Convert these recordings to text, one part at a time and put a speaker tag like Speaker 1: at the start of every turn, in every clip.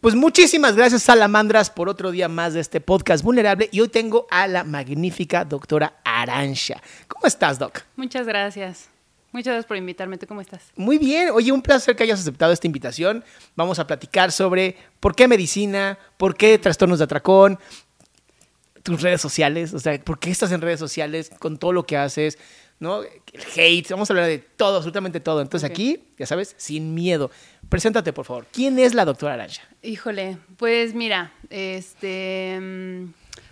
Speaker 1: Pues muchísimas gracias, Salamandras, por otro día más de este podcast vulnerable. Y hoy tengo a la magnífica doctora Arancha. ¿Cómo estás, Doc?
Speaker 2: Muchas gracias. Muchas gracias por invitarme. ¿Tú cómo estás?
Speaker 1: Muy bien. Oye, un placer que hayas aceptado esta invitación. Vamos a platicar sobre por qué medicina, por qué trastornos de atracón, tus redes sociales, o sea, por qué estás en redes sociales con todo lo que haces, ¿no? El hate, vamos a hablar de todo, absolutamente todo. Entonces aquí, ya sabes, sin miedo. Preséntate, por favor. ¿Quién es la doctora Arancha?
Speaker 2: Híjole, pues mira, este. mm,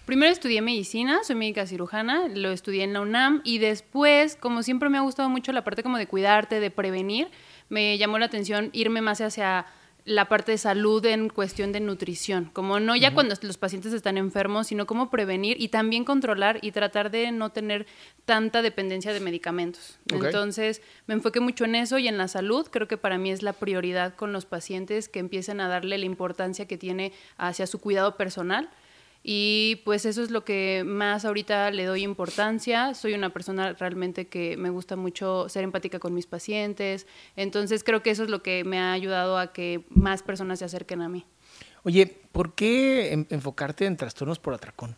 Speaker 2: Primero estudié medicina, soy médica cirujana, lo estudié en la UNAM y después, como siempre me ha gustado mucho la parte como de cuidarte, de prevenir, me llamó la atención irme más hacia la parte de salud en cuestión de nutrición, como no ya cuando los pacientes están enfermos, sino cómo prevenir y también controlar y tratar de no tener tanta dependencia de medicamentos. Entonces, me enfoqué mucho en eso y en la salud. Creo que para mí es la prioridad con los pacientes que empiecen a darle la importancia que tiene hacia su cuidado personal. Y pues eso es lo que más ahorita le doy importancia. Soy una persona realmente que me gusta mucho ser empática con mis pacientes. Entonces creo que eso es lo que me ha ayudado a que más personas se acerquen a mí.
Speaker 1: Oye, ¿por qué en- enfocarte en trastornos por atracón?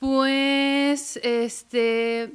Speaker 2: Pues, este,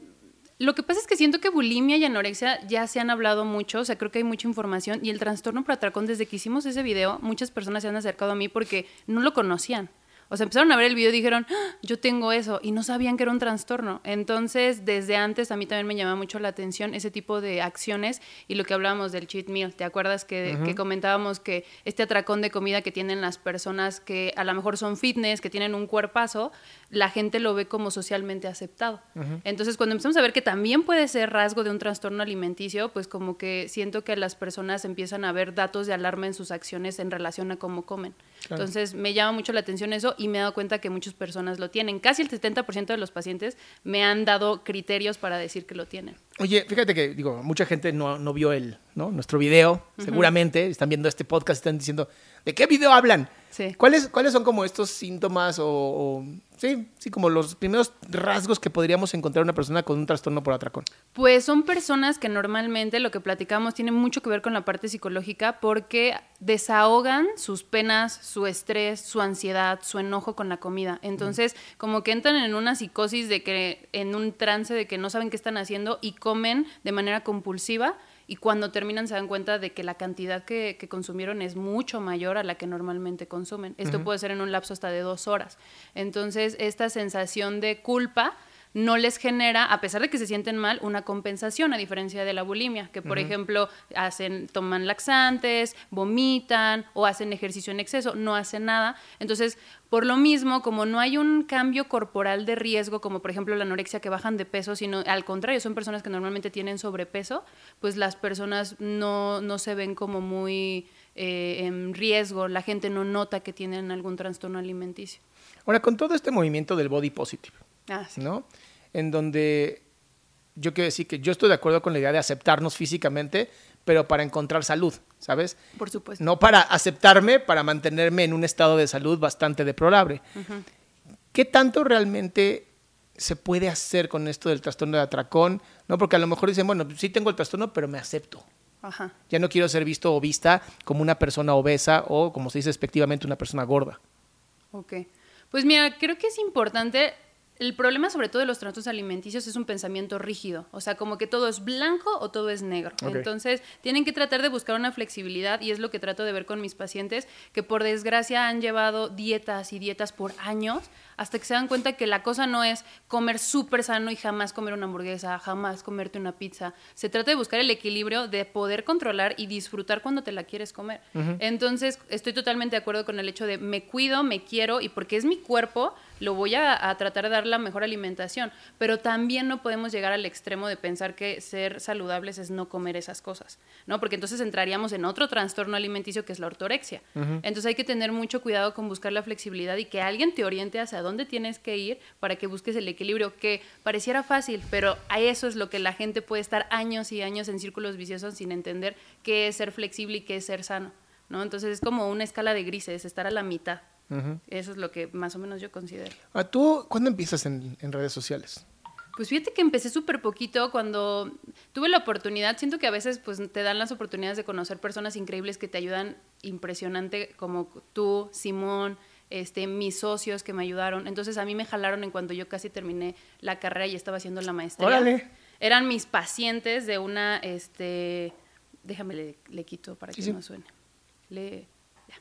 Speaker 2: lo que pasa es que siento que bulimia y anorexia ya se han hablado mucho, o sea, creo que hay mucha información y el trastorno por atracón, desde que hicimos ese video, muchas personas se han acercado a mí porque no lo conocían. O sea, empezaron a ver el video y dijeron, "Ah, yo tengo eso, y no sabían que era un trastorno. Entonces, desde antes a mí también me llama mucho la atención ese tipo de acciones y lo que hablábamos del cheat meal. ¿Te acuerdas que, que comentábamos que este atracón de comida que tienen las personas que a lo mejor son fitness, que tienen un cuerpazo, la gente lo ve como socialmente aceptado. Entonces, cuando empezamos a ver que también puede ser rasgo de un trastorno alimenticio, pues como que siento que las personas empiezan a ver datos de alarma en sus acciones en relación a cómo comen. Entonces, me llama mucho la atención eso y me he dado cuenta que muchas personas lo tienen. Casi el 70% de los pacientes me han dado criterios para decir que lo tienen.
Speaker 1: Oye, fíjate que, digo, mucha gente no, no vio el, ¿no? nuestro video, seguramente, están viendo este podcast, están diciendo, ¿de qué video hablan?
Speaker 2: Sí.
Speaker 1: ¿Cuáles, ¿Cuáles son como estos síntomas o, o- sí, sí, como los primeros rasgos que podríamos encontrar en una persona con un trastorno por atracón?
Speaker 2: Pues son personas que normalmente lo que platicamos tiene mucho que ver con la parte psicológica porque desahogan sus penas, su estrés, su ansiedad, su enojo con la comida. Entonces, como que entran en una psicosis de que, en un trance de que no saben qué están haciendo y comen de manera compulsiva y cuando terminan se dan cuenta de que la cantidad que, que consumieron es mucho mayor a la que normalmente consumen. Esto puede ser en un lapso hasta de dos horas. Entonces, esta sensación de culpa no les genera, a pesar de que se sienten mal, una compensación, a diferencia de la bulimia, que por ejemplo hacen, toman laxantes, vomitan o hacen ejercicio en exceso, no hacen nada. Entonces, por lo mismo, como no hay un cambio corporal de riesgo, como por ejemplo la anorexia que bajan de peso, sino al contrario, son personas que normalmente tienen sobrepeso, pues las personas no, no se ven como muy eh, en riesgo, la gente no nota que tienen algún trastorno alimenticio.
Speaker 1: Ahora, con todo este movimiento del body positive,
Speaker 2: Ah, sí.
Speaker 1: ¿no? En donde yo quiero decir que yo estoy de acuerdo con la idea de aceptarnos físicamente, pero para encontrar salud, ¿sabes?
Speaker 2: Por supuesto.
Speaker 1: No para aceptarme, para mantenerme en un estado de salud bastante deplorable. ¿Qué tanto realmente se puede hacer con esto del trastorno de atracón? ¿No? Porque a lo mejor dicen, bueno, sí tengo el trastorno, pero me acepto.
Speaker 2: Ajá.
Speaker 1: Ya no quiero ser visto o vista como una persona obesa o, como se dice despectivamente, una persona gorda.
Speaker 2: Ok. Pues mira, creo que es importante. El problema, sobre todo de los trastornos alimenticios, es un pensamiento rígido. O sea, como que todo es blanco o todo es negro. Entonces, tienen que tratar de buscar una flexibilidad y es lo que trato de ver con mis pacientes, que por desgracia han llevado dietas y dietas por años hasta que se dan cuenta que la cosa no es comer súper sano y jamás comer una hamburguesa, jamás comerte una pizza. Se trata de buscar el equilibrio de poder controlar y disfrutar cuando te la quieres comer. Entonces, estoy totalmente de acuerdo con el hecho de me cuido, me quiero y porque es mi cuerpo, lo voy a, a tratar de dar la mejor alimentación. Pero también no podemos llegar al extremo de pensar que ser saludables es no comer esas cosas, ¿no? Porque entonces entraríamos en otro trastorno alimenticio que es la ortorexia. Entonces hay que tener mucho cuidado con buscar la flexibilidad y que alguien te oriente hacia dónde tienes que ir para que busques el equilibrio, que pareciera fácil, pero a eso es lo que la gente puede estar años y años en círculos viciosos sin entender qué es ser flexible y qué es ser sano, ¿no? Entonces es como una escala de grises, estar a la mitad. Eso es lo que más o menos yo considero.
Speaker 1: Ah, ¿Tú cuándo empiezas en, en redes sociales?
Speaker 2: Pues fíjate que empecé súper poquito cuando tuve la oportunidad. Siento que a veces pues, te dan las oportunidades de conocer personas increíbles que te ayudan impresionante, como tú, Simón, este, mis socios que me ayudaron. Entonces a mí me jalaron en cuando yo casi terminé la carrera y estaba haciendo la maestría.
Speaker 1: Órale.
Speaker 2: Eran mis pacientes de una, este, déjame le, le quito para
Speaker 1: Sí,
Speaker 2: que
Speaker 1: sí.
Speaker 2: no suene. Le, ya,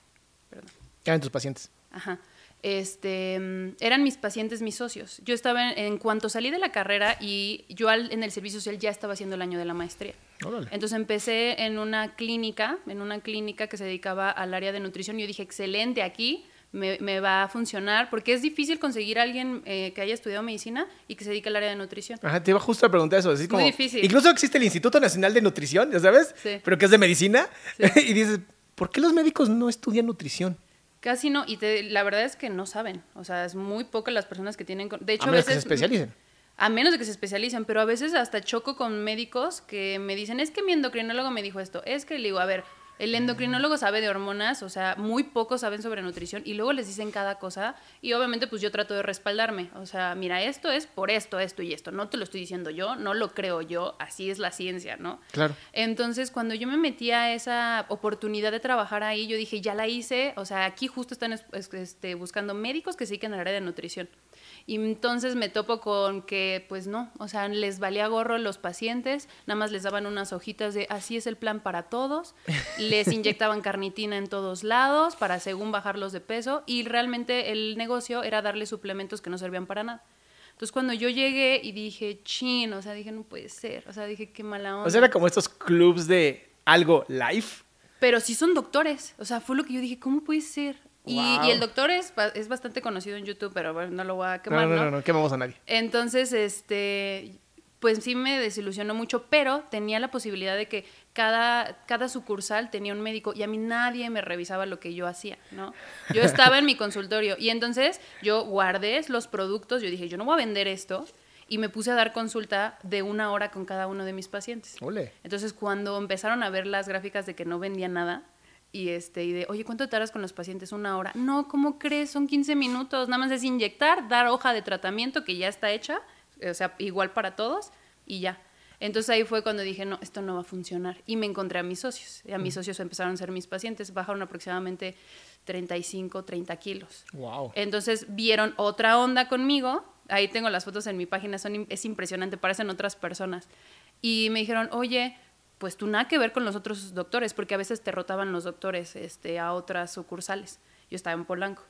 Speaker 2: perdón.
Speaker 1: Eran tus pacientes.
Speaker 2: Ajá. Este, mm, eran mis pacientes, mis socios. Yo estaba en, en cuanto salí de la carrera y yo al- en el servicio social ya estaba haciendo el año de la maestría.
Speaker 1: Órale.
Speaker 2: Entonces empecé en una clínica, en una clínica que se dedicaba al área de nutrición. y Yo dije, excelente, aquí me, me va a funcionar, porque es difícil conseguir a alguien eh, que haya estudiado medicina y que se dedique al área de nutrición.
Speaker 1: Ajá, te iba justo a preguntar eso. así
Speaker 2: Muy
Speaker 1: como-
Speaker 2: difícil.
Speaker 1: Incluso existe el Instituto Nacional de Nutrición, ¿ya sabes?
Speaker 2: Sí.
Speaker 1: Pero que es de medicina. y dices, ¿por qué los médicos no estudian nutrición?
Speaker 2: Casi no, y te- la verdad es que no saben. O sea, es muy pocas las personas que tienen... De hecho,
Speaker 1: a menos que se especialicen.
Speaker 2: A menos de que se especialicen, pero a veces hasta choco con médicos que me dicen, es que mi endocrinólogo me dijo esto, es que le digo, a ver, el endocrinólogo sabe de hormonas, o sea, muy pocos saben sobre nutrición y luego les dicen cada cosa y obviamente pues yo trato de respaldarme, o sea, mira, esto es por esto, esto y esto, no te lo estoy diciendo yo, no lo creo yo, así es la ciencia, ¿no?
Speaker 1: Claro.
Speaker 2: Entonces, cuando yo me metí a esa oportunidad de trabajar ahí, yo dije, ya la hice, o sea, aquí justo están es- es- este, buscando médicos que se dediquen al área de nutrición. Y entonces me topo con que, pues no, o sea, les valía gorro los pacientes, nada más les daban unas hojitas de así es el plan para todos, les inyectaban carnitina en todos lados para según bajarlos de peso y realmente el negocio era darle suplementos que no servían para nada. Entonces cuando yo llegué y dije, chin, o sea, dije, no puede ser, o sea, dije, qué mala onda.
Speaker 1: O sea, era como estos clubs de algo life.
Speaker 2: Pero sí son doctores. O sea, fue lo que yo dije, ¿cómo puede ser? Y,
Speaker 1: Wow.
Speaker 2: y el doctor es, es bastante conocido en YouTube, pero bueno, no lo voy a
Speaker 1: No,
Speaker 2: quemar,
Speaker 1: no,
Speaker 2: ¿no?
Speaker 1: no, no, quemamos a nadie.
Speaker 2: Entonces, este, pues sí me desilusionó mucho, pero tenía la posibilidad de que cada, cada sucursal tenía un médico y a mí nadie me revisaba lo que yo hacía, ¿no? Yo estaba en mi consultorio y entonces yo guardé los productos, yo dije, yo no voy a vender esto y me puse a dar consulta de una hora con cada uno de mis pacientes.
Speaker 1: Ole.
Speaker 2: Entonces, cuando empezaron a ver las gráficas de que no vendía nada, y este, y de, oye, ¿cuánto tardas con los pacientes? Una hora. No, ¿cómo crees? Son 15 minutos. Nada más es inyectar, dar hoja de tratamiento que ya está hecha, o sea, igual para todos, y ya. Entonces ahí fue cuando dije, no, esto no va a funcionar. Y me encontré a mis socios. Y a mis socios empezaron a ser mis pacientes. Bajaron aproximadamente 35, 30 kilos.
Speaker 1: Wow.
Speaker 2: Entonces vieron otra onda conmigo. Ahí tengo las fotos en mi página, son, es impresionante, parecen otras personas. Y me dijeron, oye, pues tú nada que ver con los otros doctores, porque a veces te rotaban los doctores este, a otras sucursales. Yo estaba en Polanco.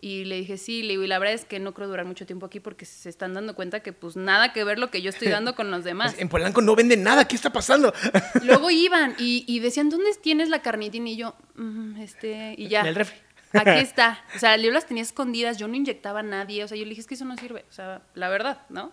Speaker 2: Y le dije, sí, le digo, y la verdad es que no creo durar mucho tiempo aquí porque se están dando cuenta que pues nada que ver lo que yo estoy dando con los demás.
Speaker 1: En Polanco no venden nada, ¿qué está pasando?
Speaker 2: Luego iban y, y decían, ¿dónde tienes la carnitina? Y yo, "Mm, este, y ya.
Speaker 1: En el refri.
Speaker 2: Aquí está. O sea, yo las tenía escondidas, yo no inyectaba a nadie. O sea, yo le dije, es que eso no sirve. O sea, la verdad, ¿no?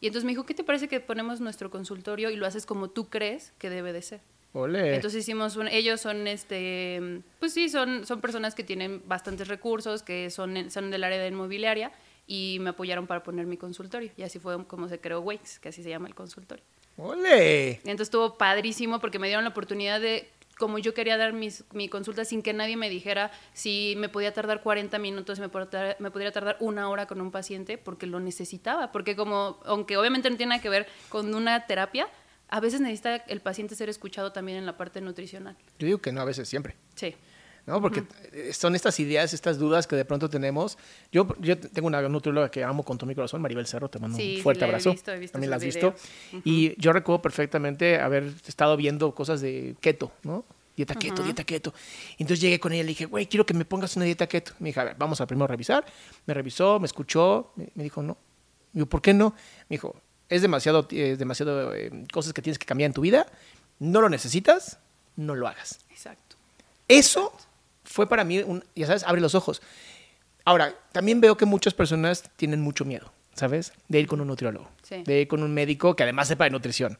Speaker 2: Y entonces me dijo, ¿qué te parece que ponemos nuestro consultorio y lo haces como tú crees que debe de ser?
Speaker 1: Ole.
Speaker 2: Entonces hicimos un, ellos son este, pues sí, son, son personas que tienen bastantes recursos, que son, son del área de inmobiliaria y me apoyaron para poner mi consultorio. Y así fue como se creó Wakes, que así se llama el consultorio.
Speaker 1: Ole.
Speaker 2: Entonces estuvo padrísimo porque me dieron la oportunidad de, como yo quería dar mis, mi consulta sin que nadie me dijera si me podía tardar 40 minutos, me, podría tar- me podría tardar una hora con un paciente, porque lo necesitaba. Porque como, aunque obviamente no tiene nada que ver con una terapia, a veces necesita el paciente ser escuchado también en la parte nutricional.
Speaker 1: Yo digo que no, a veces siempre.
Speaker 2: Sí.
Speaker 1: ¿No? Porque eh, son estas ideas, estas dudas que de pronto tenemos. Yo, yo tengo una nutrióloga que amo con todo mi corazón, Maribel Cerro, te mando
Speaker 2: Sí,
Speaker 1: un
Speaker 2: sí,
Speaker 1: fuerte
Speaker 2: he
Speaker 1: abrazo.
Speaker 2: visto, he visto
Speaker 1: También la has visto. Y yo recuerdo perfectamente haber estado viendo cosas de keto, ¿no? Dieta keto, dieta keto. Entonces llegué con ella y le dije, güey, quiero que me pongas una dieta keto. Me dijo, a ver, vamos a primero revisar. Me revisó, me escuchó, me, dijo, no. Digo, ¿por qué no? Me dijo, es demasiado, es demasiado eh, cosas que tienes que cambiar en tu vida. No lo necesitas, no lo hagas.
Speaker 2: Exacto.
Speaker 1: Eso fue para mí, un, ya sabes, abre los ojos. Ahora, también veo que muchas personas tienen mucho miedo, ¿sabes? De ir con un nutriólogo,
Speaker 2: Sí.
Speaker 1: de ir con un médico que además sepa de nutrición.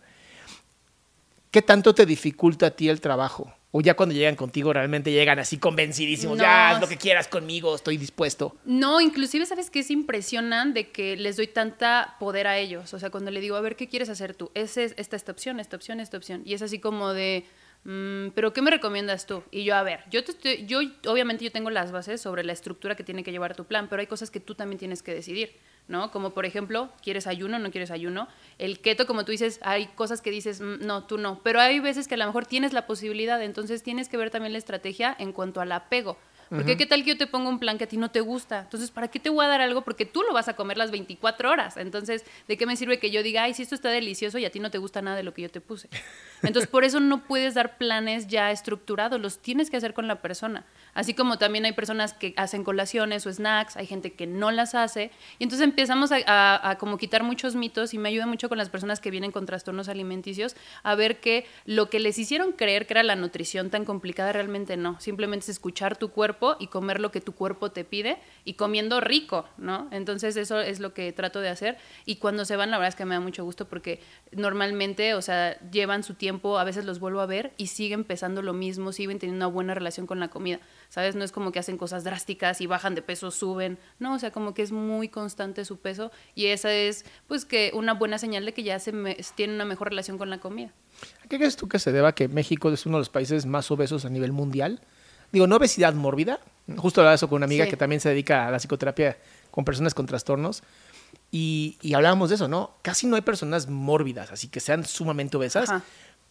Speaker 1: ¿Qué tanto te dificulta a ti el trabajo? O ya cuando llegan contigo realmente llegan así convencidísimos,
Speaker 2: No,
Speaker 1: ya haz lo que quieras conmigo, estoy dispuesto.
Speaker 2: No, inclusive, ¿sabes qué? Es impresionante de que les doy tanta poder a ellos. O sea, cuando le digo, a ver, ¿qué quieres hacer tú? Ese es, esta, esta opción, esta opción, esta opción. Y es así como de, mm, ¿pero qué me recomiendas tú? Y yo, a ver, yo, te estoy- yo obviamente yo tengo las bases sobre la estructura que tiene que llevar tu plan, pero hay cosas que tú también tienes que decidir, ¿no? Como por ejemplo, ¿quieres ayuno no quieres ayuno? El keto, como tú dices, hay cosas que dices, "Mm, no, tú no. Pero hay veces que a lo mejor tienes la posibilidad, entonces tienes que ver también la estrategia en cuanto al apego. Porque qué tal que yo te pongo un plan que a ti no te gusta. Entonces, ¿para qué te voy a dar algo? Porque tú lo vas a comer las 24 horas. Entonces, ¿de qué me sirve que yo diga, ay, si esto está delicioso y a ti no te gusta nada de lo que yo te puse? Entonces, por eso no puedes dar planes ya estructurados, los tienes que hacer con la persona. Así como también hay personas que hacen colaciones o snacks, hay gente que no las hace. Y entonces empezamos a, a- a como quitar muchos mitos y me ayuda mucho con las personas que vienen con trastornos alimenticios a ver que lo que les hicieron creer que era la nutrición tan complicada realmente no. Simplemente es escuchar tu cuerpo y comer lo que tu cuerpo te pide y comiendo rico, ¿no? Entonces eso es lo que trato de hacer. Y cuando se van, la verdad es que me da mucho gusto porque normalmente, o sea, llevan su tiempo, a veces los vuelvo a ver y siguen pesando lo mismo, siguen teniendo una buena relación con la comida, ¿sabes? No es como que hacen cosas drásticas y bajan de peso, suben, no, o sea, como que es muy constante su peso y esa es, pues, que una buena señal de que ya se me- tienen una mejor relación con la comida.
Speaker 1: ¿A qué crees tú que se deba que México es uno de los países más obesos a nivel mundial? Digo, no obesidad mórbida. Justo hablaba eso con una amiga
Speaker 2: Sí.
Speaker 1: que también se dedica a la psicoterapia con personas con trastornos. Y, y hablábamos de eso, ¿no? Casi no hay personas mórbidas, así que sean sumamente obesas,
Speaker 2: Ajá.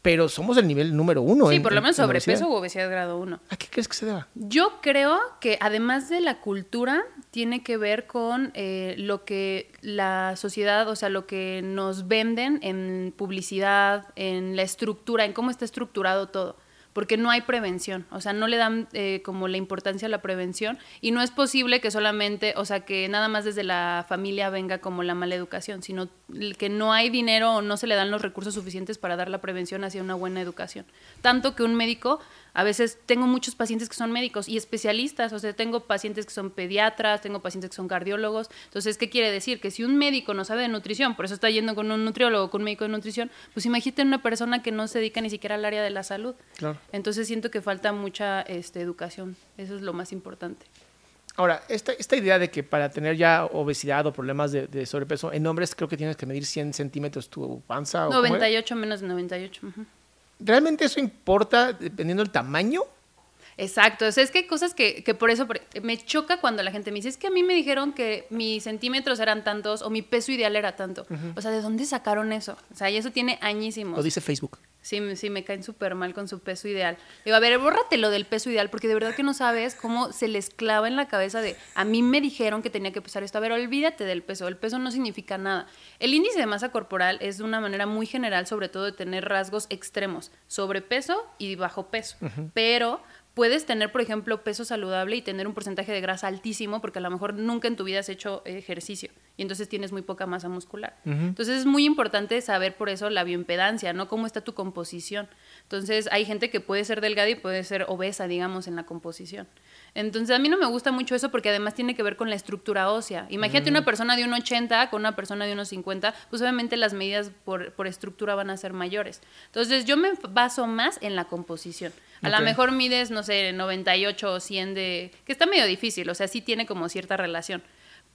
Speaker 1: pero somos el nivel número uno.
Speaker 2: Sí,
Speaker 1: en-
Speaker 2: por lo
Speaker 1: en-
Speaker 2: menos
Speaker 1: en
Speaker 2: sobrepeso u obesidad grado 1.
Speaker 1: ¿A qué crees que se deba?
Speaker 2: Yo creo que además de la cultura, tiene que ver con eh, lo que la sociedad, o sea, lo que nos venden en publicidad, en la estructura, en cómo está estructurado todo. Porque no hay prevención, o sea, no le dan eh, como la importancia a la prevención y no es posible que solamente, o sea, que nada más desde la familia venga como la mala educación, sino que no hay dinero o no se le dan los recursos suficientes para dar la prevención hacia una buena educación. Tanto que un médico a veces tengo muchos pacientes que son médicos y especialistas, o sea, tengo pacientes que son pediatras, tengo pacientes que son cardiólogos. Entonces, ¿qué quiere decir? Que si un médico no sabe de nutrición, por eso está yendo con un nutriólogo, con un médico de nutrición, pues imagínate una persona que no se dedica ni siquiera al área de la salud.
Speaker 1: Claro.
Speaker 2: Entonces, siento que falta mucha este, educación. Eso es lo más importante.
Speaker 1: Ahora, esta, esta idea de que para tener ya obesidad o problemas de, de sobrepeso, en hombres creo que tienes que medir 100 centímetros tu panza. ¿o cómo era?
Speaker 2: 98 menos de 98. ujú.
Speaker 1: ¿Realmente eso importa dependiendo del tamaño?
Speaker 2: Exacto, o sea, es que hay cosas que, que por eso por- me choca cuando la gente me dice, es que a mí me dijeron que mis centímetros eran tantos o mi peso ideal era tanto. O sea, ¿de dónde sacaron eso? O sea, y eso tiene añísimos.
Speaker 1: Lo dice Facebook.
Speaker 2: Sí, me- sí, me caen súper mal con su peso ideal. Digo, a ver, bórrate lo del peso ideal, porque de verdad que no sabes cómo se les clava en la cabeza de, a mí me dijeron que tenía que pesar esto. A ver, olvídate del peso, el peso no significa nada. El índice de masa corporal es de una manera muy general, sobre todo de tener rasgos extremos, sobrepeso y bajo peso. Pero puedes tener, por ejemplo, peso saludable y tener un porcentaje de grasa altísimo, porque a lo mejor nunca en tu vida has hecho ejercicio y entonces tienes muy poca masa muscular. Entonces es muy importante saber por eso la bioimpedancia, ¿no? Cómo está tu composición. Entonces hay gente que puede ser delgada y puede ser obesa, digamos, en la composición. Entonces a mí no me gusta mucho eso porque además tiene que ver con la estructura ósea. Imagínate una persona de 1,80 con una persona de 1,50, pues obviamente las medidas por, por estructura van a ser mayores. Entonces yo me baso más en la composición. A
Speaker 1: Ok.
Speaker 2: lo mejor mides, no sé, 98 o 100 de... que está medio difícil, o sea, sí tiene como cierta relación.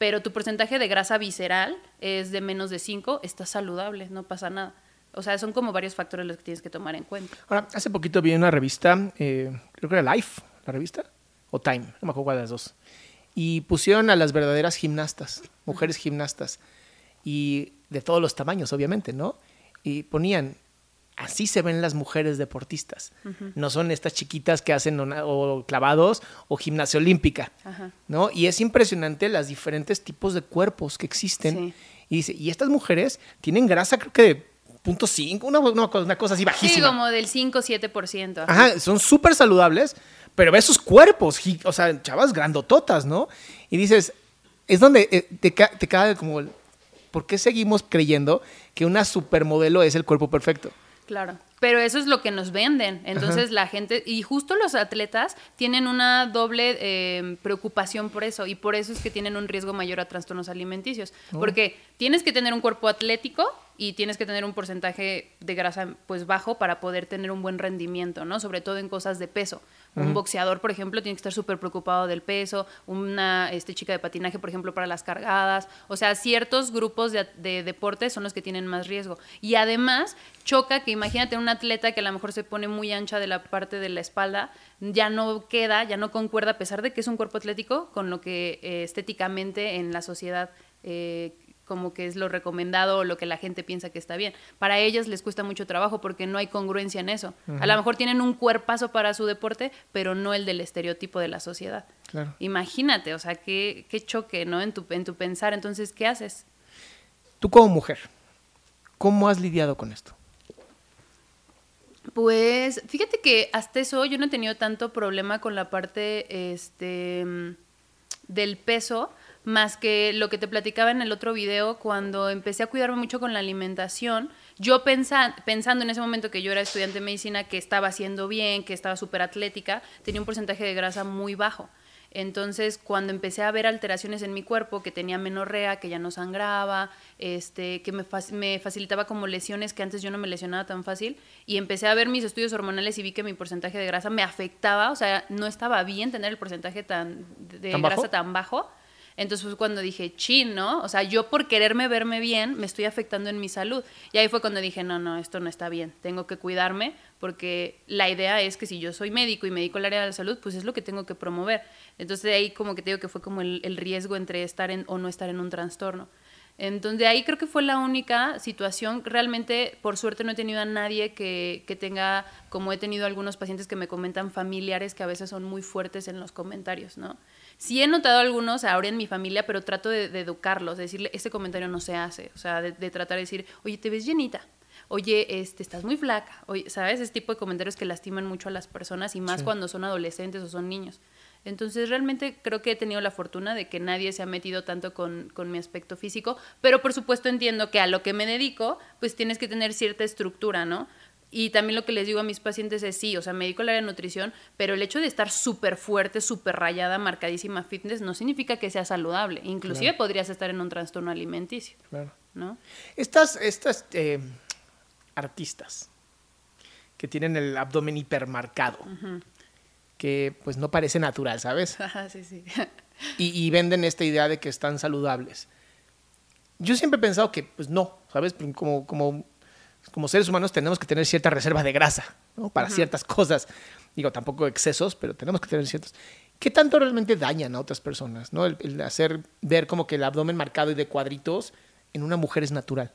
Speaker 2: Pero tu porcentaje de grasa visceral es de menos de 5, está saludable, no pasa nada. O sea, son como varios factores los que tienes que tomar en cuenta.
Speaker 1: Ahora, hace poquito vi una revista, eh, creo que era Life, la revista, o Time, no me acuerdo cuál de las dos. Y pusieron a las verdaderas gimnastas, mujeres gimnastas, y de todos los tamaños, obviamente, ¿no? Y ponían así se ven las mujeres deportistas. No son estas chiquitas que hacen o clavados o gimnasia olímpica, ¿no? Y es impresionante los diferentes tipos de cuerpos que existen. Y dice, y estas mujeres tienen grasa creo que de punto .5, una, una, cosa así bajísima.
Speaker 2: Sí, como del 5-7%.
Speaker 1: Ajá, son súper saludables, pero ves sus cuerpos, o sea, chavas grandototas, ¿no? Y dices, es donde eh, te, te cae como, ¿por qué seguimos creyendo que una supermodelo es el cuerpo perfecto?
Speaker 2: Claro. Pero eso es lo que nos venden. Entonces la gente, y justo los atletas tienen una doble eh, preocupación por eso, y por eso es que tienen un riesgo mayor a trastornos alimenticios. Oh. Porque tienes que tener un cuerpo atlético y tienes que tener un porcentaje de grasa pues bajo para poder tener un buen rendimiento, ¿no? Sobre todo en cosas de peso. Un boxeador, por ejemplo, tiene que estar súper preocupado del peso, una este, chica de patinaje, por ejemplo, para las cargadas. O sea, ciertos grupos de, de deportes son los que tienen más riesgo. Y además, choca que imagínate un atleta que a lo mejor se pone muy ancha de la parte de la espalda, ya no queda, ya no concuerda, a pesar de que es un cuerpo atlético, con lo que eh, estéticamente en la sociedad eh, como que es lo recomendado o lo que la gente piensa que está bien. Para ellas les cuesta mucho trabajo porque no hay congruencia en eso. A lo mejor tienen un cuerpazo para su deporte, pero no el del estereotipo de la sociedad. Imagínate, o sea, qué, qué choque, ¿no? En tu, en tu pensar. Entonces, ¿qué haces?
Speaker 1: Tú como mujer, ¿cómo has lidiado con esto?
Speaker 2: Pues fíjate que hasta eso yo no he tenido tanto problema con la parte este, del peso, más que lo que te platicaba en el otro video, cuando empecé a cuidarme mucho con la alimentación, yo pensando en ese momento que yo era estudiante de medicina, que estaba haciendo bien, que estaba súper atlética, tenía un porcentaje de grasa muy bajo. Entonces, cuando empecé a ver alteraciones en mi cuerpo, que tenía menorrea, que ya no sangraba, este, que me, me, facilitaba como lesiones que antes yo no me lesionaba tan fácil, y empecé a ver mis estudios hormonales y vi que mi porcentaje de grasa me afectaba, o sea, no estaba bien tener el porcentaje tan, de grasa tan bajo entonces fue cuando dije, chin, ¿no? O sea, yo por quererme verme bien, me estoy afectando en mi salud. Y ahí fue cuando dije, no, no, esto no está bien, tengo que cuidarme, porque la idea es que si yo soy médico y me dedico al área de la salud, pues es lo que tengo que promover. Entonces de ahí como que te digo que fue como el, riesgo entre estar en o no estar en un trastorno. Entonces, de ahí creo que fue la única situación. Realmente, por suerte, no he tenido a nadie que, que, tenga, como he tenido algunos pacientes que me comentan, familiares que a veces son muy fuertes en los comentarios, ¿no? Sí he notado algunos ahora en mi familia, pero trato de, educarlos, de decirle, este comentario no se hace, o sea, de, tratar de decir, oye, te ves llenita, oye, este, estás muy flaca, oye, ¿sabes? Ese tipo de comentarios que lastiman mucho a las personas y más cuando son adolescentes o son niños. Entonces, realmente creo que he tenido la fortuna de que nadie se ha metido tanto con, con, mi aspecto físico, pero por supuesto entiendo que a lo que me dedico, pues tienes que tener cierta estructura, ¿no? Y también lo que les digo a mis pacientes es sí, o sea, me dedico al área de nutrición, pero el hecho de estar súper fuerte, súper rayada, marcadísima fitness, no significa que sea saludable. Inclusive podrías estar en un trastorno alimenticio. Claro. ¿no?
Speaker 1: Estas, estas eh, artistas que tienen el abdomen hipermarcado, que pues no parece natural, ¿sabes?
Speaker 2: sí, sí.
Speaker 1: y, y venden esta idea de que están saludables. Yo siempre he pensado que, pues no, ¿sabes? Como, como como seres humanos tenemos que tener cierta reserva de grasa ¿no? para ciertas cosas. Digo, tampoco excesos, pero tenemos que tener ciertos. ¿Qué tanto realmente dañan a otras personas? ¿no? El, hacer ver como que el abdomen marcado y de cuadritos en una mujer es natural.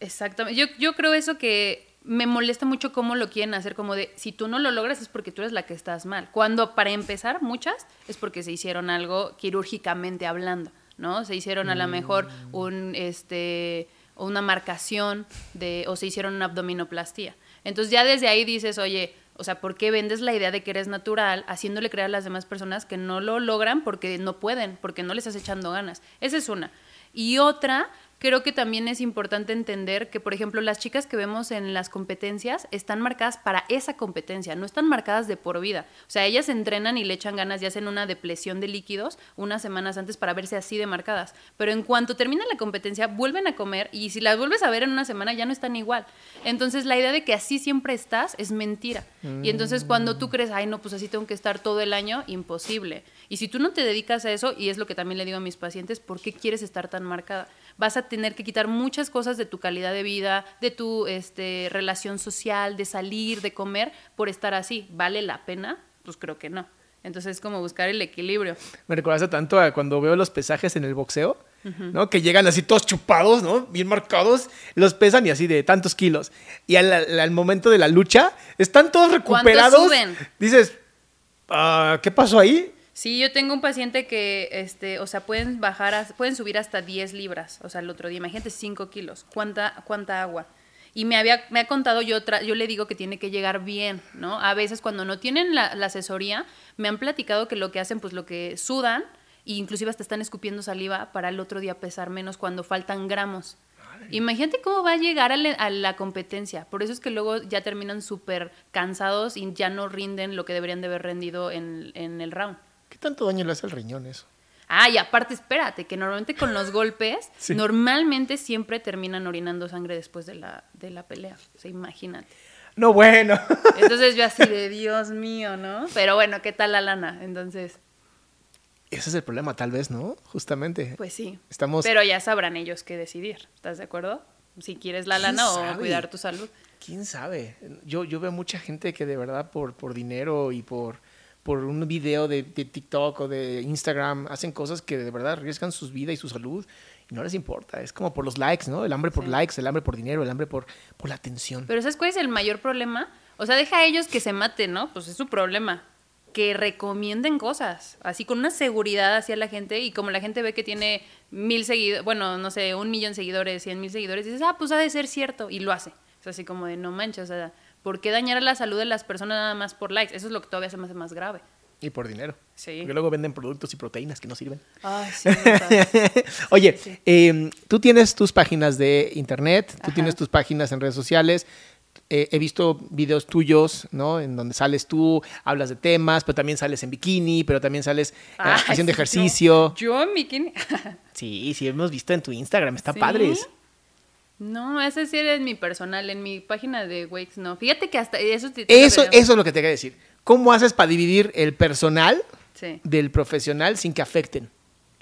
Speaker 2: Exactamente. Yo, yo creo eso que me molesta mucho cómo lo quieren hacer, como de si tú no lo logras es porque tú eres la que estás mal. Cuando para empezar, muchas es porque se hicieron algo quirúrgicamente hablando, ¿no? Se hicieron a lo mejor mm. un este o una marcación de, o se hicieron una abdominoplastía. Entonces ya desde ahí dices, oye, o sea, ¿por qué vendes la idea de que eres natural haciéndole creer a las demás personas que no lo logran porque no pueden, porque no les estás echando ganas? Esa es una. Y otra creo que también es importante entender que, por ejemplo, las chicas que vemos en las competencias están marcadas para esa competencia, no están marcadas de por vida. O sea, ellas entrenan y le echan ganas y hacen una depresión de líquidos unas semanas antes para verse así de marcadas. Pero en cuanto termina la competencia, vuelven a comer y si las vuelves a ver en una semana ya no están igual. Entonces, la idea de que así siempre estás es mentira. Y entonces, cuando tú crees, ay, no, pues así tengo que estar todo el año, imposible. Y si tú no te dedicas a eso, y es lo que también le digo a mis pacientes, ¿por qué quieres estar tan marcada? Vas a tener que quitar muchas cosas de tu calidad de vida, de tu este, relación social, de salir, de comer, por estar así. ¿Vale la pena? Pues creo que no. Entonces es como buscar el equilibrio.
Speaker 1: Me recuerda tanto a cuando veo los pesajes en el boxeo, ¿no? Que llegan así todos chupados, ¿no? Bien marcados, los pesan y así de tantos kilos. Y al, al- al momento de la lucha, están todos recuperados.
Speaker 2: suben?
Speaker 1: Dices, ah, ¿qué pasó ahí?
Speaker 2: Sí, yo tengo un paciente que, este, o sea, pueden bajar, a- pueden subir hasta 10 libras, o sea, el otro día, imagínate 5 kilos, ¿cuánta, cuánta agua? Y me había, me ha contado, yo, tra- yo le digo que tiene que llegar bien, ¿no? A veces cuando no tienen la, la asesoría, me han platicado que lo que hacen, pues lo que sudan, e inclusive hasta están escupiendo saliva para el otro día pesar menos cuando faltan gramos. Imagínate cómo va a llegar a, le- a la competencia. Por eso es que luego ya terminan súper cansados y ya no rinden lo que deberían de haber rendido en, en el round.
Speaker 1: ¿Qué tanto daño le hace al riñón eso?
Speaker 2: Ah, y aparte, espérate, que normalmente con los golpes,
Speaker 1: Sí.
Speaker 2: normalmente siempre terminan orinando sangre después de la, de la pelea. O sea, imagínate.
Speaker 1: No, bueno.
Speaker 2: Entonces yo así de Dios mío, ¿no? Pero bueno, ¿qué tal la lana? Entonces,
Speaker 1: Ese es el problema, tal vez, ¿no? Justamente.
Speaker 2: pues sí.
Speaker 1: Estamos.
Speaker 2: Pero ya sabrán ellos qué decidir. ¿Estás de acuerdo? Si quieres la
Speaker 1: ¿Quién
Speaker 2: lana o cuidar tu salud.
Speaker 1: ¿Quién sabe? Yo, yo veo mucha gente que de verdad por, por dinero y por, por un video de, de TikTok o de Instagram hacen cosas que de verdad arriesgan sus vidas y su salud y no les importa. Es como por los likes, ¿no? El hambre por
Speaker 2: Sí.
Speaker 1: likes, el hambre por dinero, el hambre por, por la atención.
Speaker 2: Pero ¿sabes cuál es el mayor problema? O sea, deja a ellos que se maten, ¿no? Pues es su problema. Que recomienden cosas, así con una seguridad hacia la gente y como la gente ve que tiene mil seguidores, bueno, no sé, un millón de seguidores, cien mil seguidores, dices, ah, pues ha de ser cierto y lo hace. Es así como de, no manches, o sea, ¿por qué dañar a la salud de las personas nada más por likes? Eso es lo que todavía se me hace más grave.
Speaker 1: Y por dinero.
Speaker 2: Sí.
Speaker 1: Porque luego venden productos y proteínas que no sirven.
Speaker 2: Ay, sí.
Speaker 1: Oye,
Speaker 2: Sí.
Speaker 1: eh, tú tienes tus páginas de internet, tú tienes tus páginas en redes sociales. Eh, he visto videos tuyos, ¿no? En donde sales tú, hablas de temas, pero también sales en bikini, pero también sales eh,
Speaker 2: Ay,
Speaker 1: haciendo
Speaker 2: sí,
Speaker 1: ejercicio.
Speaker 2: Yo, yo en bikini.
Speaker 1: Sí, sí, hemos visto en tu Instagram, está
Speaker 2: ¿Sí?
Speaker 1: padres.
Speaker 2: No, ese sí era en mi personal, en mi página de Wakes, no. Fíjate que hasta eso... te- te
Speaker 1: Eso, eso es lo que te quería decir. ¿Cómo haces para dividir el personal
Speaker 2: Sí.
Speaker 1: del profesional sin que afecten?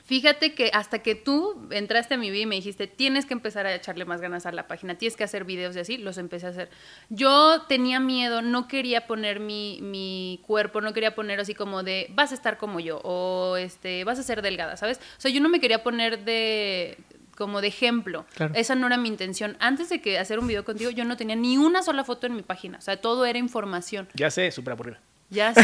Speaker 2: Fíjate que hasta que tú entraste a mi vida y me dijiste, tienes que empezar a echarle más ganas a la página, tienes que hacer videos y así, los empecé a hacer. Yo tenía miedo, no quería poner mi, mi cuerpo, no quería poner así como de, vas a estar como yo, o este, vas a ser delgada, ¿sabes? O sea, yo no me quería poner de como de ejemplo.
Speaker 1: Claro.
Speaker 2: Esa no era mi intención. Antes de que hacer un video contigo, yo no tenía ni una sola foto en mi página. O sea, todo era información.
Speaker 1: Ya sé, súper aburrida.
Speaker 2: Ya sé.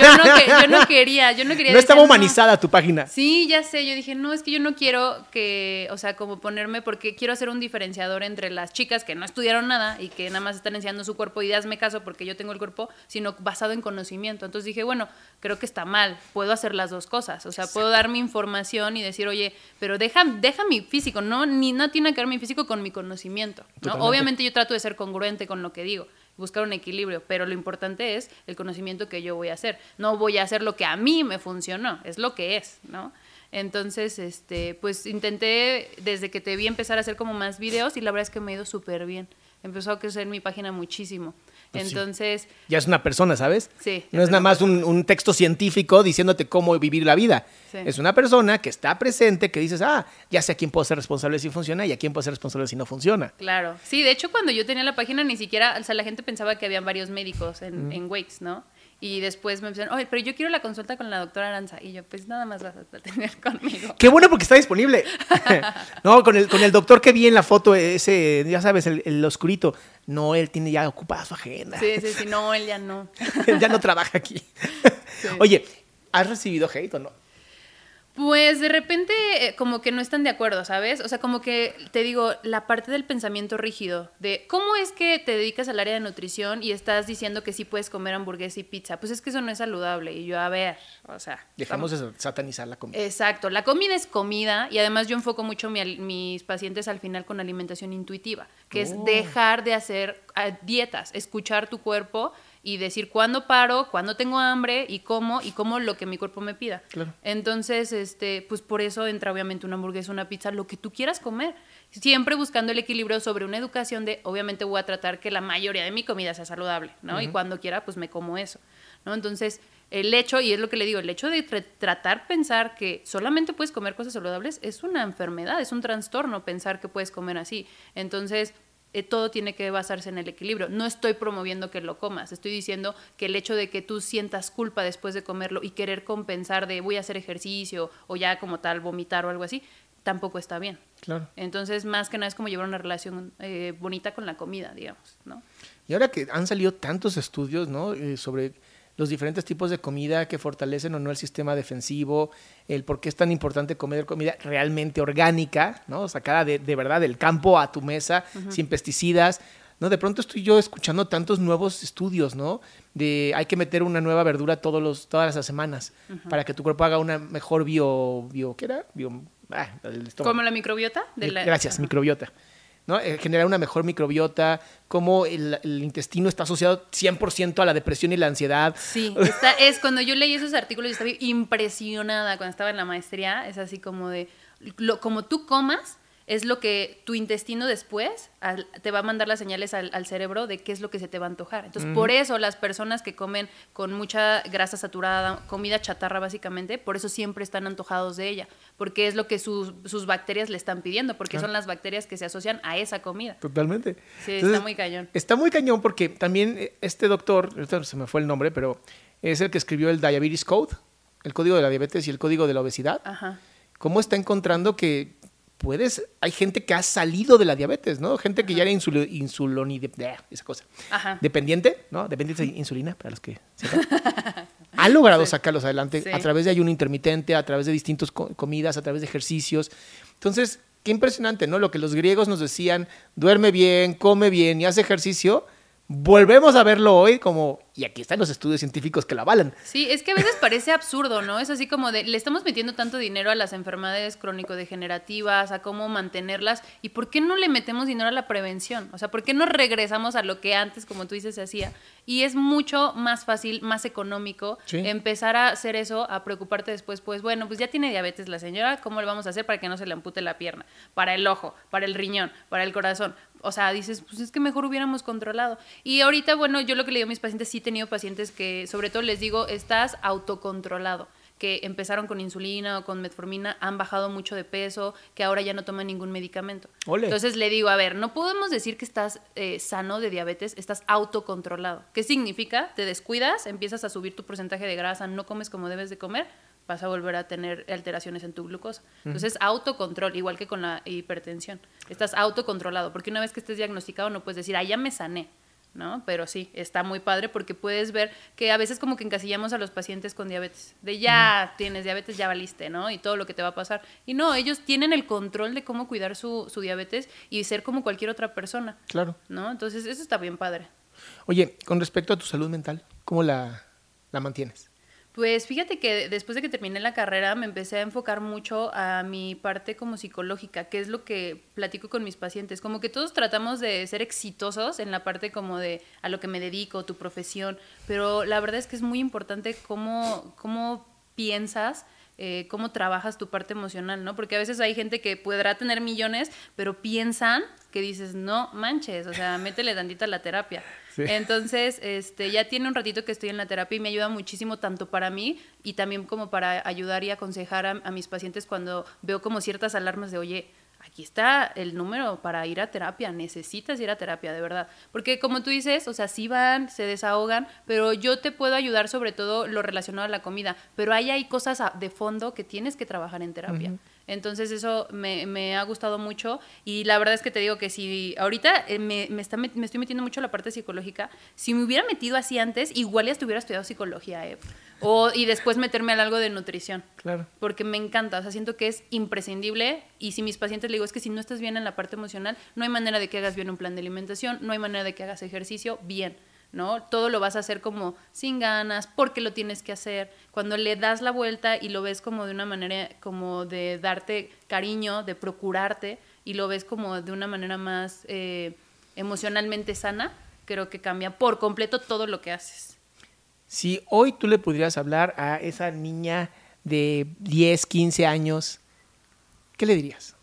Speaker 2: Yo no, que- yo no quería, yo no quería.
Speaker 1: No estaba humanizada tu página.
Speaker 2: Sí, ya sé. Yo dije, no, es que yo no quiero que, o sea, como ponerme, porque quiero hacer un diferenciador entre las chicas que no estudiaron nada y que nada más están enseñando su cuerpo y hazme caso porque yo tengo el cuerpo, sino basado en conocimiento. Entonces dije, bueno, creo que está mal. Puedo hacer las dos cosas. O sea, puedo dar mi información y decir, oye, pero deja, deja mi físico. No, ni no tiene que ver mi físico con mi conocimiento. ¿no? Obviamente yo trato de ser congruente con lo que digo buscar un equilibrio, pero lo importante es el conocimiento que yo voy a hacer. No voy a hacer lo que a mí me funcionó, es lo que es, ¿no? Entonces, este, pues intenté desde que te vi empezar a hacer como más videos y la verdad es que me ha ido súper bien. Empezó a crecer mi página muchísimo.
Speaker 1: Pues sí.
Speaker 2: Entonces,
Speaker 1: Ya es una persona, ¿sabes?
Speaker 2: Sí,
Speaker 1: No es nada más un, un texto científico diciéndote cómo vivir la vida.
Speaker 2: Sí.
Speaker 1: Es una persona que está presente, que dices, ah, ya sé a quién puedo ser responsable si funciona y a quién puedo ser responsable si no funciona.
Speaker 2: claro. Sí, de hecho cuando yo tenía la página ni siquiera, o sea, la gente pensaba que habían varios médicos en, en Wakes, ¿no? Y después me empezaron, oye, pero yo quiero la consulta con la doctora Aranza. Y yo, pues nada más vas a tener conmigo.
Speaker 1: Qué bueno porque está disponible. no, con el, con el doctor que vi en la foto, ese, ya sabes, el, el oscurito. No, él tiene ya ocupada su agenda.
Speaker 2: Sí, sí, sí, no, él ya no.
Speaker 1: Él ya no trabaja aquí. Oye, ¿has recibido hate o no?
Speaker 2: Pues de repente eh, como que no están de acuerdo, ¿sabes? O sea, como que te digo, la parte del pensamiento rígido, de cómo es que te dedicas al área de nutrición y estás diciendo que sí puedes comer hamburguesa y pizza, pues es que eso no es saludable. Y yo, a ver, o sea...
Speaker 1: Dejamos de satanizar la comida.
Speaker 2: Exacto, la comida es comida y además yo enfoco mucho mi mis pacientes al final con alimentación intuitiva, que es
Speaker 1: Oh.
Speaker 2: dejar de hacer ah, dietas, escuchar tu cuerpo y decir cuándo paro, cuándo tengo hambre y cómo y cómo lo que mi cuerpo me pida.
Speaker 1: Claro.
Speaker 2: Entonces, este, pues por eso entra obviamente una hamburguesa, una pizza, lo que tú quieras comer. Siempre buscando el equilibrio sobre una educación de, obviamente voy a tratar que la mayoría de mi comida sea saludable, ¿no? Y cuando quiera, pues me como eso, ¿no? Entonces, el hecho, y es lo que le digo, el hecho de tra- tratar pensar que solamente puedes comer cosas saludables es una enfermedad, es un trastorno pensar que puedes comer así. Entonces, eh, todo tiene que basarse en el equilibrio. No estoy promoviendo que lo comas, estoy diciendo que el hecho de que tú sientas culpa después de comerlo y querer compensar de voy a hacer ejercicio o ya como tal vomitar o algo así, tampoco está bien.
Speaker 1: Claro.
Speaker 2: Entonces, más que nada es como llevar una relación eh, bonita con la comida, digamos, ¿no?
Speaker 1: Y ahora que han salido tantos estudios, ¿no? Eh, sobre los diferentes tipos de comida que fortalecen o no el sistema defensivo, el por qué es tan importante comer comida realmente orgánica, ¿no? Sacada de, de verdad del campo a tu mesa, sin pesticidas. ¿no? De pronto estoy yo escuchando tantos nuevos estudios, ¿no? De hay que meter una nueva verdura todos los, todas las semanas para que tu cuerpo haga una mejor bio, bio ¿qué era? Bio, ah.
Speaker 2: Como la microbiota. De la-
Speaker 1: Gracias, microbiota. ¿No? Eh, generar una mejor microbiota, cómo el, el intestino está asociado 100% a la depresión y la ansiedad.
Speaker 2: Sí, está- es cuando yo leí esos artículos y estaba impresionada cuando estaba en la maestría, es así como de, lo, como tú comas, es lo que tu intestino después al- te va a mandar las señales al, al cerebro de qué es lo que se te va a antojar. Entonces, por eso las personas que comen con mucha grasa saturada, comida chatarra básicamente, por eso siempre están antojados de ella, porque es lo que sus, sus bacterias le están pidiendo, porque son las bacterias que se asocian a esa comida.
Speaker 1: Totalmente.
Speaker 2: Sí, está muy cañón.
Speaker 1: Está muy cañón porque también eh, este doctor, se me fue el nombre, pero es el que escribió el Diabetes Code, el código de la diabetes y el código de la obesidad.
Speaker 2: Ajá.
Speaker 1: ¿Cómo está encontrando que puedes, hay gente que ha salido de la diabetes, ¿no? Gente que ya era insulo, insulonide- esa cosa.
Speaker 2: Ajá.
Speaker 1: Dependiente, ¿no? Dependiente de insulina, para los que sepan. ha logrado sacarlos adelante
Speaker 2: Sí.
Speaker 1: a través de ayuno intermitente, a través de distintas co- comidas, a través de ejercicios. Entonces, qué impresionante, ¿no? Lo que los griegos nos decían, duerme bien, come bien y hace ejercicio, volvemos a verlo hoy como, y aquí están los estudios científicos que la avalan.
Speaker 2: Sí, es que a veces parece absurdo, ¿no? Es así como de, le estamos metiendo tanto dinero a las enfermedades crónico-degenerativas, a cómo mantenerlas, ¿y por qué no le metemos dinero a la prevención? O sea, ¿por qué no regresamos a lo que antes, como tú dices, se hacía? Y es mucho más fácil, más económico
Speaker 1: Sí.
Speaker 2: empezar a hacer eso, a preocuparte después, pues bueno, pues ya tiene diabetes la señora, ¿cómo le vamos a hacer para que no se le ampute la pierna? Para el ojo, para el riñón, para el corazón. O sea, dices, pues es que mejor hubiéramos controlado. Y ahorita, bueno, yo lo que le digo a mis pacientes, sí he tenido pacientes que, sobre todo les digo, estás autocontrolado que empezaron con insulina o con metformina, han bajado mucho de peso, que ahora ya no toman ningún medicamento.
Speaker 1: Ole.
Speaker 2: Entonces le digo, a ver, no podemos decir que estás eh, sano de diabetes, estás autocontrolado. ¿Qué significa? Te descuidas, empiezas a subir tu porcentaje de grasa, no comes como debes de comer, vas a volver a tener alteraciones en tu glucosa. Entonces, autocontrol, igual que con la hipertensión. Estás autocontrolado, porque una vez que estés diagnosticado no puedes decir, ah, ya me sané. ¿No? Pero sí, está muy padre porque puedes ver que a veces como que encasillamos a los pacientes con diabetes, de ya tienes diabetes, ya valiste, ¿no? Y todo lo que te va a pasar. Y no, ellos tienen el control de cómo cuidar su, su diabetes y ser como cualquier otra persona,
Speaker 1: Claro.
Speaker 2: ¿no? Entonces, eso está bien padre.
Speaker 1: Oye, con respecto a tu salud mental, ¿cómo la, la mantienes?
Speaker 2: Pues fíjate que después de que terminé la carrera me empecé a enfocar mucho a mi parte como psicológica, que es lo que platico con mis pacientes. Como que todos tratamos de ser exitosos en la parte como de a lo que me dedico, tu profesión, pero la verdad es que es muy importante cómo, cómo piensas. eh, cómo trabajas tu parte emocional, ¿no? Porque a veces hay gente que podrá tener millones, pero piensan que dices, no manches, o sea, métele tantito a la terapia.
Speaker 1: Sí.
Speaker 2: Entonces, este, ya tiene un ratito que estoy en la terapia y me ayuda muchísimo tanto para mí y también como para ayudar y aconsejar a, a mis pacientes cuando veo como ciertas alarmas de, oye, aquí está el número para ir a terapia, necesitas ir a terapia, de verdad. Porque como tú dices, o sea, sí van, se desahogan, pero yo te puedo ayudar sobre todo lo relacionado a la comida, pero ahí hay cosas de fondo que tienes que trabajar en terapia. Entonces eso me, me ha gustado mucho y la verdad es que te digo que si ahorita eh, me, me, está met- me estoy metiendo mucho a la parte psicológica, si me hubiera metido así antes, igual ya estuviera estudiado psicología, eh. O, y después meterme al algo de nutrición.
Speaker 1: Claro.
Speaker 2: Porque me encanta, o sea, siento que es imprescindible y si mis pacientes le digo, es que si no estás bien en la parte emocional, no hay manera de que hagas bien un plan de alimentación, no hay manera de que hagas ejercicio bien, ¿no? Todo lo vas a hacer como sin ganas, porque lo tienes que hacer. Cuando le das la vuelta y lo ves como de una manera, como de darte cariño, de procurarte, y lo ves como de una manera más eh, emocionalmente sana, creo que cambia por completo todo lo que haces.
Speaker 1: Si hoy tú le pudieras hablar a esa niña de 10, 15 años, ¿qué le dirías?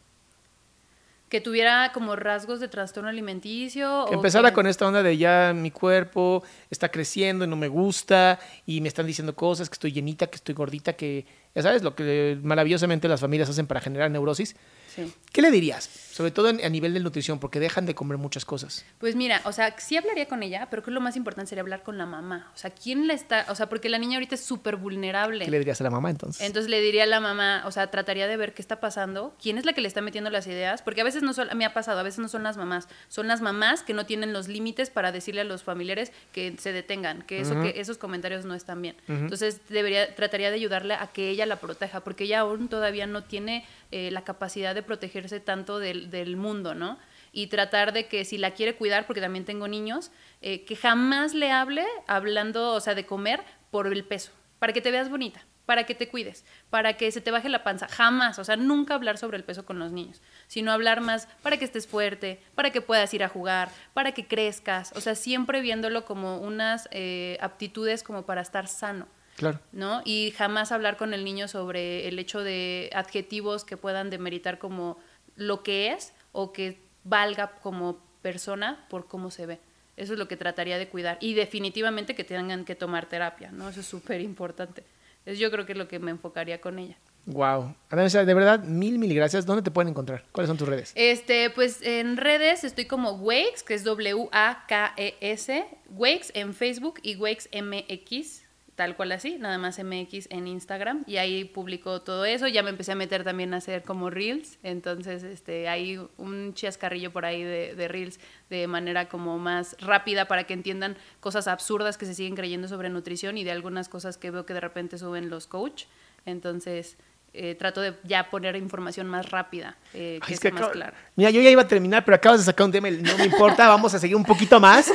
Speaker 2: Que tuviera como rasgos de trastorno alimenticio.
Speaker 1: Que
Speaker 2: o
Speaker 1: empezara
Speaker 2: que-
Speaker 1: con esta onda de ya mi cuerpo está creciendo y no me gusta y me están diciendo cosas, que estoy llenita, que estoy gordita, que ya sabes, lo que maravillosamente las familias hacen para generar neurosis.
Speaker 2: Sí.
Speaker 1: ¿Qué le dirías? Sobre todo en- a nivel de nutrición, porque dejan de comer muchas cosas.
Speaker 2: Pues mira, o sea, sí hablaría con ella, pero creo que lo más importante sería hablar con la mamá. O sea, ¿quién la está? O sea, porque la niña ahorita es súper vulnerable.
Speaker 1: ¿Qué le dirías a la mamá entonces?
Speaker 2: Entonces le diría a la mamá, o sea, trataría de ver qué está pasando, quién es la que le está metiendo las ideas, porque a veces no son, me ha pasado, a veces no son las mamás, son las mamás que no tienen los límites para decirle a los familiares que se detengan, que, eso, que esos comentarios no están bien. Entonces debería, trataría de ayudarle a que ella la proteja, porque ella aún todavía no tiene eh, la capacidad de protegerse tanto del, del mundo, ¿no? Y tratar de que si la quiere cuidar, porque también tengo niños, eh, que jamás le hable hablando, o sea, de comer por el peso, para que te veas bonita para que te cuides, para que se te baje la panza. Jamás, o sea, nunca hablar sobre el peso con los niños, sino hablar más para que estés fuerte, para que puedas ir a jugar, para que crezcas, o sea, siempre viéndolo como unas eh, aptitudes como para estar sano.
Speaker 1: Claro.
Speaker 2: ¿no? Y jamás hablar con el niño sobre el hecho de adjetivos que puedan demeritar como lo que es o que valga como persona por cómo se ve. Eso es lo que trataría de cuidar. Y definitivamente que tengan que tomar terapia, ¿no? Eso es súper importante. Yo creo que es lo que me enfocaría con ella.
Speaker 1: Wow. Además, de verdad, mil, mil gracias. ¿Dónde te pueden encontrar? ¿Cuáles son tus redes?
Speaker 2: Este, pues en redes estoy como Wakes, que es W-A-K-E-S, Wakes en Facebook y Wakes MX, tal cual así, nada más MX en Instagram, y ahí publico todo eso. Ya me empecé a meter también a hacer como Reels, entonces este, hay un chascarrillo por ahí de, de Reels de manera como más rápida para que entiendan cosas absurdas que se siguen creyendo sobre nutrición y de algunas cosas que veo que de repente suben los coach. Entonces, eh, trato de ya poner información más rápida, eh, que
Speaker 1: es
Speaker 2: sea más clara.
Speaker 1: Mira, yo ya iba a terminar, pero acabas de sacar un tema no me importa, vamos a seguir un poquito más.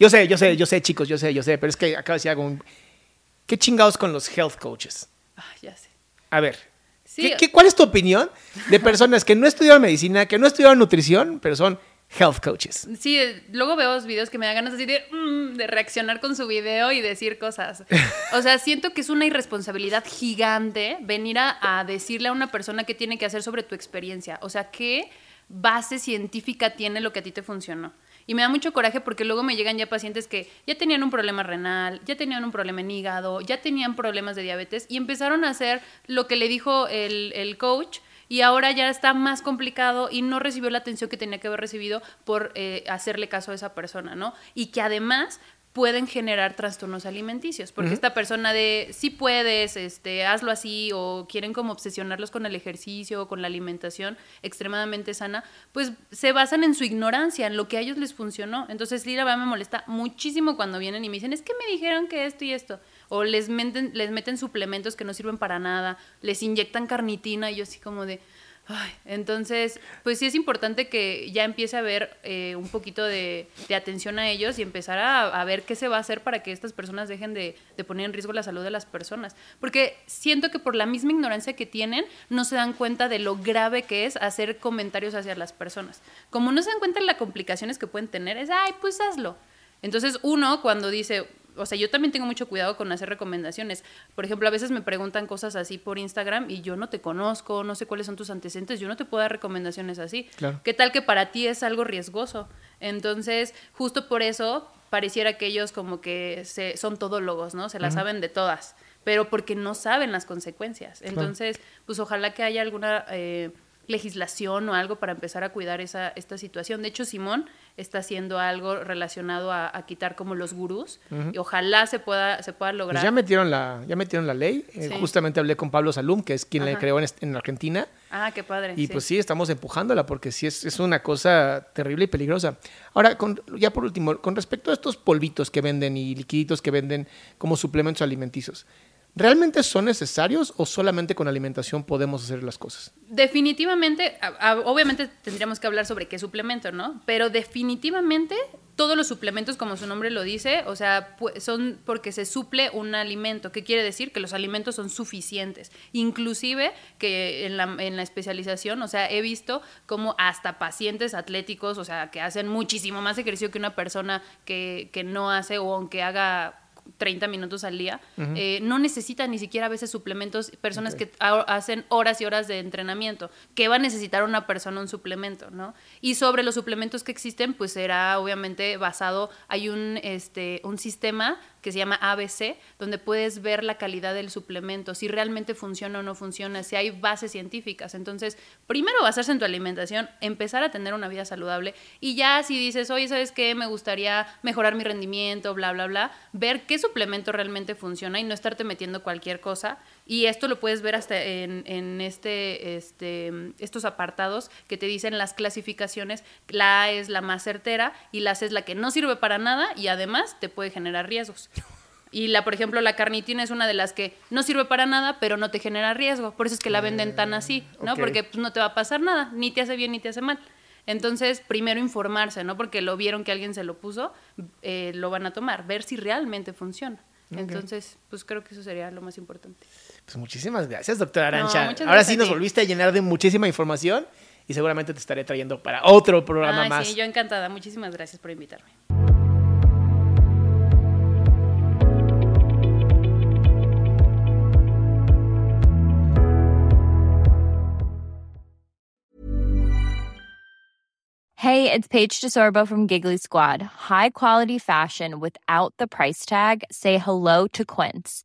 Speaker 1: Yo sé, yo sé, yo sé, chicos, yo sé, yo sé, pero es que acabo de decir algo. muy- ¿Qué chingados con los health coaches?
Speaker 2: Ah, ya sé.
Speaker 1: A ver,
Speaker 2: Sí.
Speaker 1: ¿qué- qué- cuál es tu opinión de personas que no estudiaron medicina, que no estudiaron nutrición, pero son health coaches?
Speaker 2: Sí, eh, luego veo videos que me da ganas así de, mm, de reaccionar con su video y decir cosas. O sea, siento que es una irresponsabilidad gigante venir a, a decirle a una persona qué tiene que hacer sobre tu experiencia. O sea, qué base científica tiene lo que a ti te funcionó. Y me da mucho coraje porque luego me llegan ya pacientes que ya tenían un problema renal, ya tenían un problema en hígado, ya tenían problemas de diabetes y empezaron a hacer lo que le dijo el, el coach y ahora ya está más complicado y no recibió la atención que tenía que haber recibido por eh, hacerle caso a esa persona, ¿no? Y que además pueden generar trastornos alimenticios, porque esta persona de sí puedes, este, hazlo así, o quieren como obsesionarlos con el ejercicio o con la alimentación extremadamente sana, pues se basan en su ignorancia, en lo que a ellos les funcionó. Entonces, verdad me molesta muchísimo cuando vienen y me dicen, es que me dijeron que esto y esto, o les meten, les meten suplementos que no sirven para nada, les inyectan carnitina y yo así como de... Entonces, pues sí es importante que ya empiece a haber eh, un poquito de, atención a ellos y empezar a, a ver qué se va a hacer para que estas personas dejen de, de poner en riesgo la salud de las personas. Porque siento que por la misma ignorancia que tienen, no se dan cuenta de lo grave que es hacer comentarios hacia las personas. Como no se dan cuenta de las complicaciones que pueden tener, es, ay, pues hazlo. Entonces uno cuando dice, o sea, yo también tengo mucho cuidado con hacer recomendaciones. Por ejemplo, a veces me preguntan cosas así por Instagram y yo no te conozco, no sé cuáles son tus antecedentes, yo no te puedo dar recomendaciones así.
Speaker 1: Claro.
Speaker 2: ¿Qué tal que para ti es algo riesgoso? Entonces, justo por eso pareciera que ellos como que se, son todólogos, ¿no? Se la saben de todas, pero porque no saben las consecuencias. Entonces, pues ojalá que haya alguna... eh, legislación o algo para empezar a cuidar esa, esta situación. De hecho, Simón está haciendo algo relacionado a, a quitar como los gurús y ojalá se pueda, se pueda lograr.
Speaker 1: Pues ya metieron la, ya metieron la ley. Eh, justamente hablé con Pablo Salum, que es quien la creó en, Argentina.
Speaker 2: Ah, qué padre.
Speaker 1: Y
Speaker 2: sí.
Speaker 1: pues sí, estamos empujándola porque sí es, es una cosa terrible y peligrosa. Ahora, con- ya por último, con respecto a estos polvitos que venden y liquiditos que venden como suplementos alimenticios, ¿realmente son necesarios o solamente con alimentación podemos hacer las cosas?
Speaker 2: Definitivamente, obviamente tendríamos que hablar sobre qué suplemento, ¿no? Pero definitivamente todos los suplementos, como su nombre lo dice, o sea, son porque se suple un alimento. ¿Qué quiere decir? Que los alimentos son suficientes. Inclusive que en la, en la especialización, o sea, he visto como hasta pacientes atléticos, o sea, que hacen muchísimo más ejercicio que una persona que, que no hace o aunque haga 30 minutos al día, eh, no necesitan ni siquiera a veces suplementos, personas que ha- hacen horas y horas de entrenamiento, que va a necesitar una persona un suplemento, ¿no? Y sobre los suplementos que existen, pues será obviamente basado, hay un, este, un sistema que se llama ABC, donde puedes ver la calidad del suplemento, si realmente funciona o no funciona, si hay bases científicas. Entonces, primero basarse en tu alimentación, empezar a tener una vida saludable y ya si dices, oye, ¿sabes qué? Me gustaría mejorar mi rendimiento, bla, bla, bla, ver qué suplemento realmente funciona y no estarte metiendo cualquier cosa. Y esto lo puedes ver hasta en, en este, este, estos apartados que te dicen las clasificaciones. La A es la más certera y la C es la que no sirve para nada y además te puede generar riesgos. Y la, por ejemplo, la carnitina es una de las que no sirve para nada, pero no te genera riesgo. Por eso es que la venden tan así, ¿no? Porque pues, no te va a pasar nada, ni te hace bien ni te hace mal. Entonces, primero informarse, ¿no? Porque lo vieron que alguien se lo puso, eh, lo van a tomar, ver si realmente funciona. Entonces, pues creo que eso sería lo más importante.
Speaker 1: Pues muchísimas gracias, doctora Arancha. Ahora sí nos volviste a llenar de muchísima información y seguramente te estaré trayendo para otro programa
Speaker 2: Ay,
Speaker 1: más.
Speaker 2: sí, yo encantada. Muchísimas gracias por invitarme.
Speaker 3: Hey, it's Paige DeSorbo from Giggly Squad. High quality fashion without the price tag. Say hello to Quince.